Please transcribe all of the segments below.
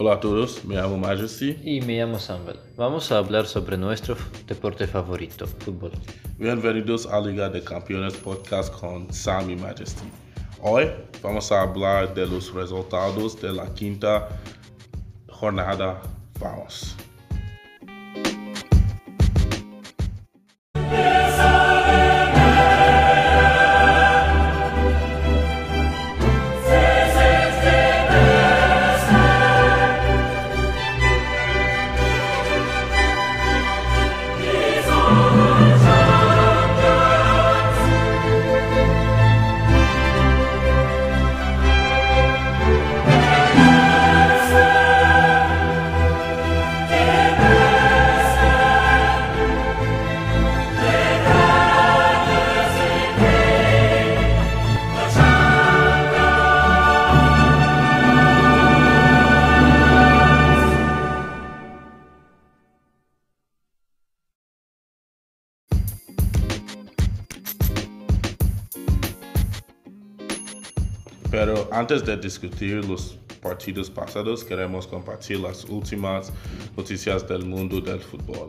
Hola a todos, me llamo Majesty. Y me llamo Samuel. Vamos a hablar sobre nuestro deporte favorito, fútbol. Bienvenidos a Liga de Campeones Podcast con Sam y Majesty. Hoy vamos a hablar de los resultados de la quinta jornada. Vamos. Antes de discutir los partidos pasados, queremos compartir las últimas noticias del mundo del fútbol.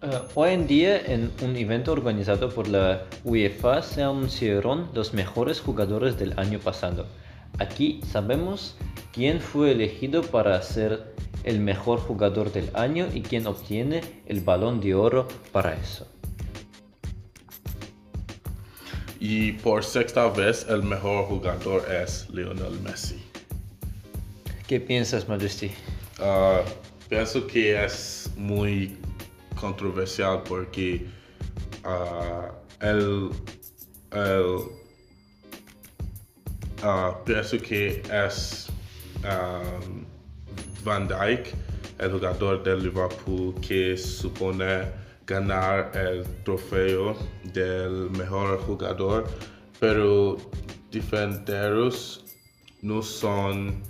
Uh, hoy en día, en un evento organizado por la UEFA, se anunciaron los mejores jugadores del año pasado. Aquí sabemos quién fue elegido para ser el mejor jugador del año y quién obtiene el balón de oro para eso. Y por sexta vez el mejor jugador es Lionel Messi. ¿Qué piensas, Majesty? Uh, pienso que es muy controversial porque uh, él, él, uh, pienso que es um, Van Dijk, el jugador del Liverpool que supone ganar el trofeo del mejor jugador, pero defenderos no son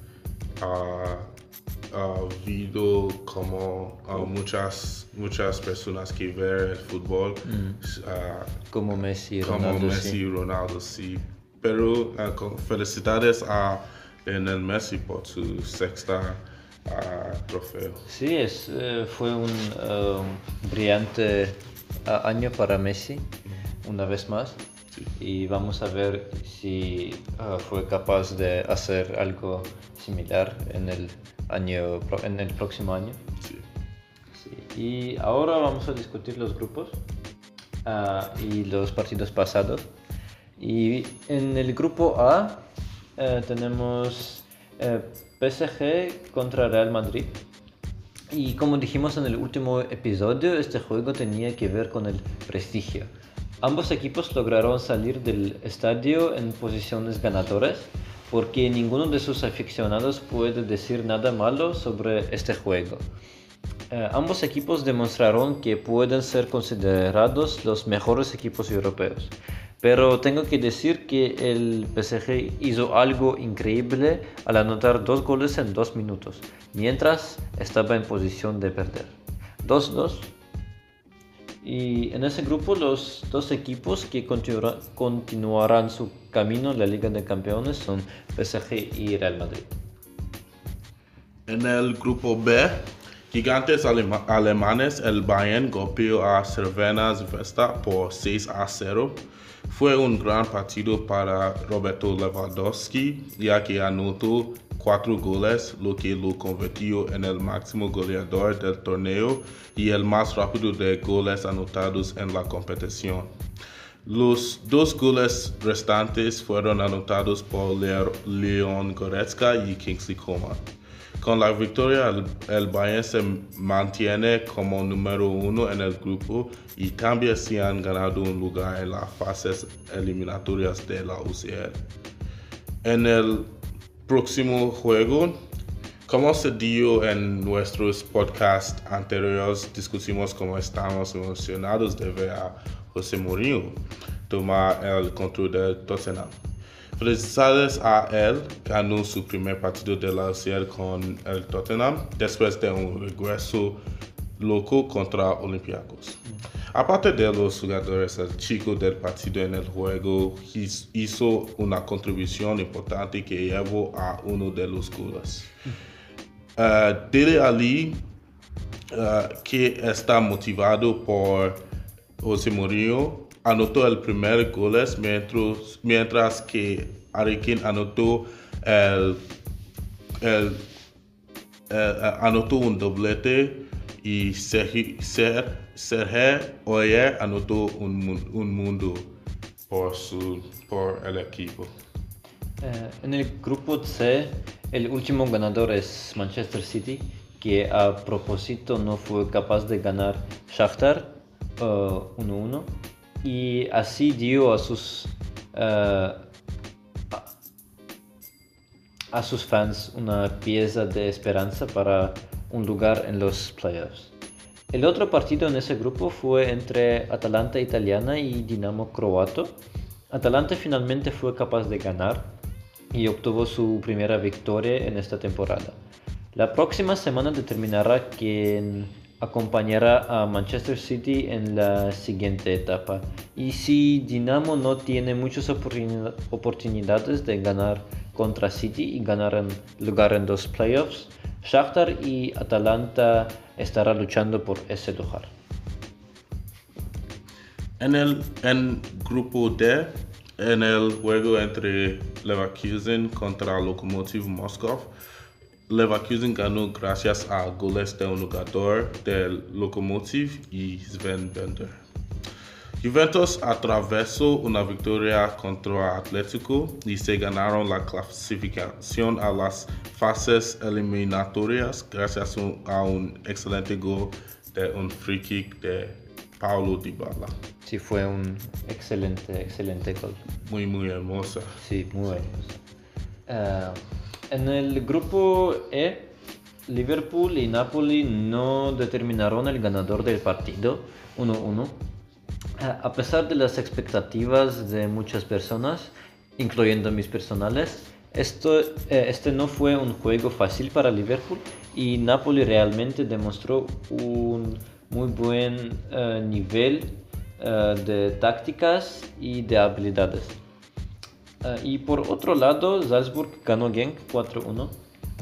uh, uh, como uh, muchas muchas personas que ven el fútbol uh, Como Messi, como Ronaldo, Messi sí. Ronaldo sí pero felicidades a Lionel Messi por su sexta trofeo Sí, es, eh, fue un eh, brillante año para Messi, una vez más. Sí. Y vamos a ver si ah, fue capaz de hacer algo similar en el, año, en el próximo año. sí. Sí, Y ahora vamos a discutir los grupos ah, y los partidos pasados. Y en el grupo A eh, tenemos eh, PSG contra Real Madrid. Y como dijimos en el último episodio, este juego tenía que ver con el prestigio. Ambos equipos lograron salir del estadio en posiciones ganadoras porque ninguno de sus aficionados puede decir nada malo sobre este juego. Eh, ambos equipos demostraron que pueden ser considerados los mejores equipos europeos. Pero tengo que decir que el PSG hizo algo increíble al anotar dos goles en dos minutos, mientras estaba en posición de perder. 2-2. Y en ese grupo los dos equipos que continua- continuarán su camino en la Liga de Campeones son PSG y Real Madrid. En el grupo B, gigantes alema- alemanes, el Bayern golpeó a Cervena Vesta por 6 a 0. Fue un gran partido para Roberto Lewandowski, ya que anotó cuatro goles, lo que lo convirtió en el máximo goleador del torneo y el más rápido de goles anotados en la competición. Los dos goles restantes fueron anotados por Leo- Leon Goretzka y Kingsley Coman. Con la victoria, el, Bayern se mantiene como número uno en el grupo y también se han ganado un lugar en las fases eliminatorias de la UCL. En el próximo juego, como se dio en nuestros podcasts anteriores, discutimos cómo estamos emocionados de ver a José Mourinho tomar el control de Tottenham. Felicidades a él, ganó su primer partido de la UCL con el Tottenham después de un regreso loco contra Olympiacos. Aparte de los jugadores, el chico del partido en el juego hizo una contribución importante que llevó a uno de los goles. Uh, Dele Ali, uh, que está motivado por José Mourinho, anotó el primer gol mientras, mientras que Harry Kane anotó eh, anotó un doblete y Sergi- Ser- Aurier anotó un, un mundo por, su, por el equipo. Eh, en el grupo C, el último ganador es Manchester City, que a propósito no fue capaz de ganar Shakhtar eh, 1-1 y así dio a sus eh, a, sus fans una pieza de esperanza para un lugar en los playoffs. El otro partido en ese grupo fue entre Atalanta italiana y Dinamo croato. Atalanta finalmente fue capaz de ganar y obtuvo su primera victoria en esta temporada. La próxima semana determinará quién acompañará a Manchester City en la siguiente etapa. Y si Dinamo no tiene muchas oportuni- oportunidades de ganar contra City y ganar en lugar en los playoffs, Shakhtar y Atalanta estará luchando por ese lugar. En el grupo D, en el juego entre Leverkusen contra Lokomotiv Moscow, Leverkusen ganó gracias a goles de un jugador del Lokomotiv y Sven Bender. Juventus atravesó una victoria contra Atlético y se ganaron la clasificación a las fases eliminatorias gracias a un excelente gol de un free kick de Paulo Dybala. Sí, fue un excelente, excelente gol. Muy, muy hermosa. Sí, muy bueno. Eh, en el grupo E, Liverpool y Napoli no determinaron el ganador del partido 1-1. Eh, a pesar de las expectativas de muchas personas, incluyendo mis personales, esto, eh, este no fue un juego fácil para Liverpool y Napoli realmente demostró un muy buen eh, nivel eh, de tácticas y de habilidades. Ah, y por otro lado, Salzburg ganó Genk 4-1.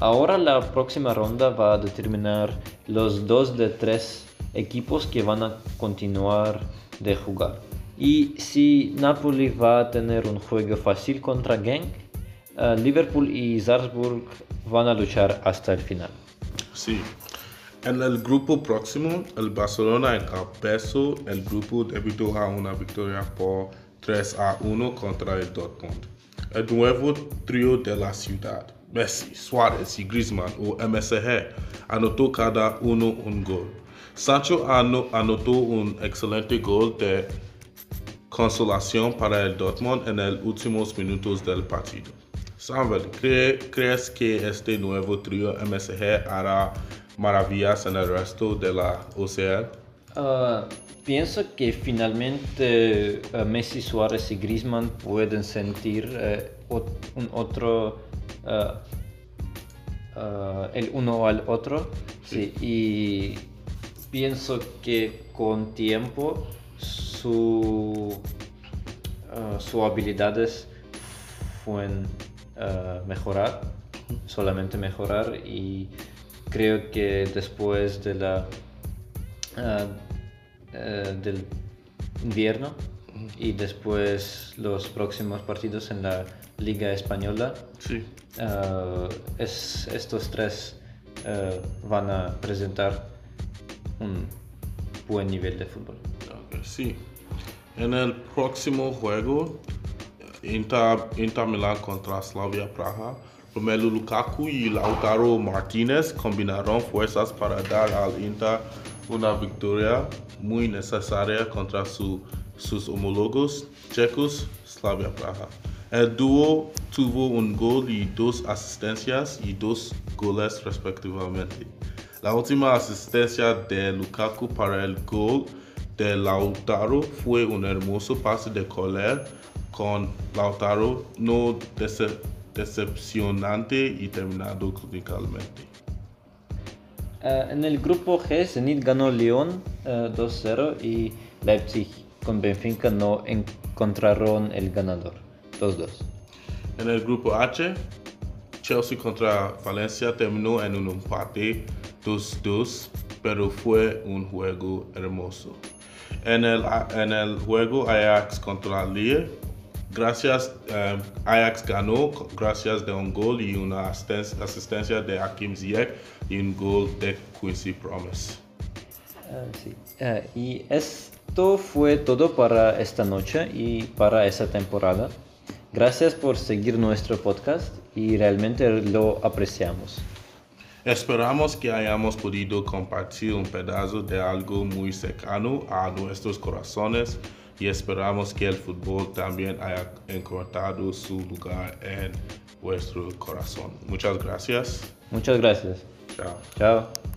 Ahora la próxima ronda va a determinar los dos de tres equipos que van a continuar de jugar. Y si Napoli va a tener un juego fácil contra Genk, ah, Liverpool y Salzburg van a luchar hasta el final. Sí. En el grupo próximo, el Barcelona encabezó el grupo debido a una victoria por 3 a 1 contra el Dortmund. El nuevo trío de la ciudad, Messi, Suárez y Griezmann o MSG, anotó cada uno un gol. Sancho ano- anotó un excelente gol de consolación para el Dortmund en los últimos minutos del partido. Samuel, ¿cree- ¿crees que este nuevo trío MSG hará maravillas en el resto de la OCL? Ah, pienso que finalmente eh, Messi, Suárez y Griezmann pueden sentir eh, un otro ah, el uno al otro. Y pienso que con tiempo su sus habilidades pueden mejorar solamente mejorar. Y creo que después de la eh, del invierno y después los próximos partidos en la Liga Española. Sí. ah, es, estos tres ah, van a presentar un buen nivel de fútbol. Sí. En el próximo juego, Inter, Inter Milan contra Slavia Praha, Romelu Lukaku y Lautaro Martínez combinaron fuerzas para dar al Inter una victoria muy necesaria contra su- sus homólogos checos Slavia Praha. El dúo tuvo un gol y dos asistencias y dos goles respectivamente. La última asistencia de Lukaku para el gol de Lautaro fue un hermoso pase de Coller con Lautaro no dece- decepcionante y terminado clínicamente. Ah, en el grupo G, Zenit ganó León ah, 2-0 y Leipzig con Benfica no encontraron el ganador. 2-2. En el grupo H, Chelsea contra Valencia terminó en un empate 2-2, pero fue un juego hermoso. En el, en el juego Ajax contra Lille, gracias, eh, Ajax ganó gracias de un gol y una asisten- asistencia de Hakim Ziyech y un gol de Quincy Promise. Ah, sí. Ah, y esto fue todo para esta noche y para esta temporada. Gracias por seguir nuestro podcast y realmente lo apreciamos. Esperamos que hayamos podido compartir un pedazo de algo muy cercano a nuestros corazones y esperamos que el fútbol también haya encontrado su lugar en vuestro corazón. Muchas gracias. Muchas gracias. Chao. Chao.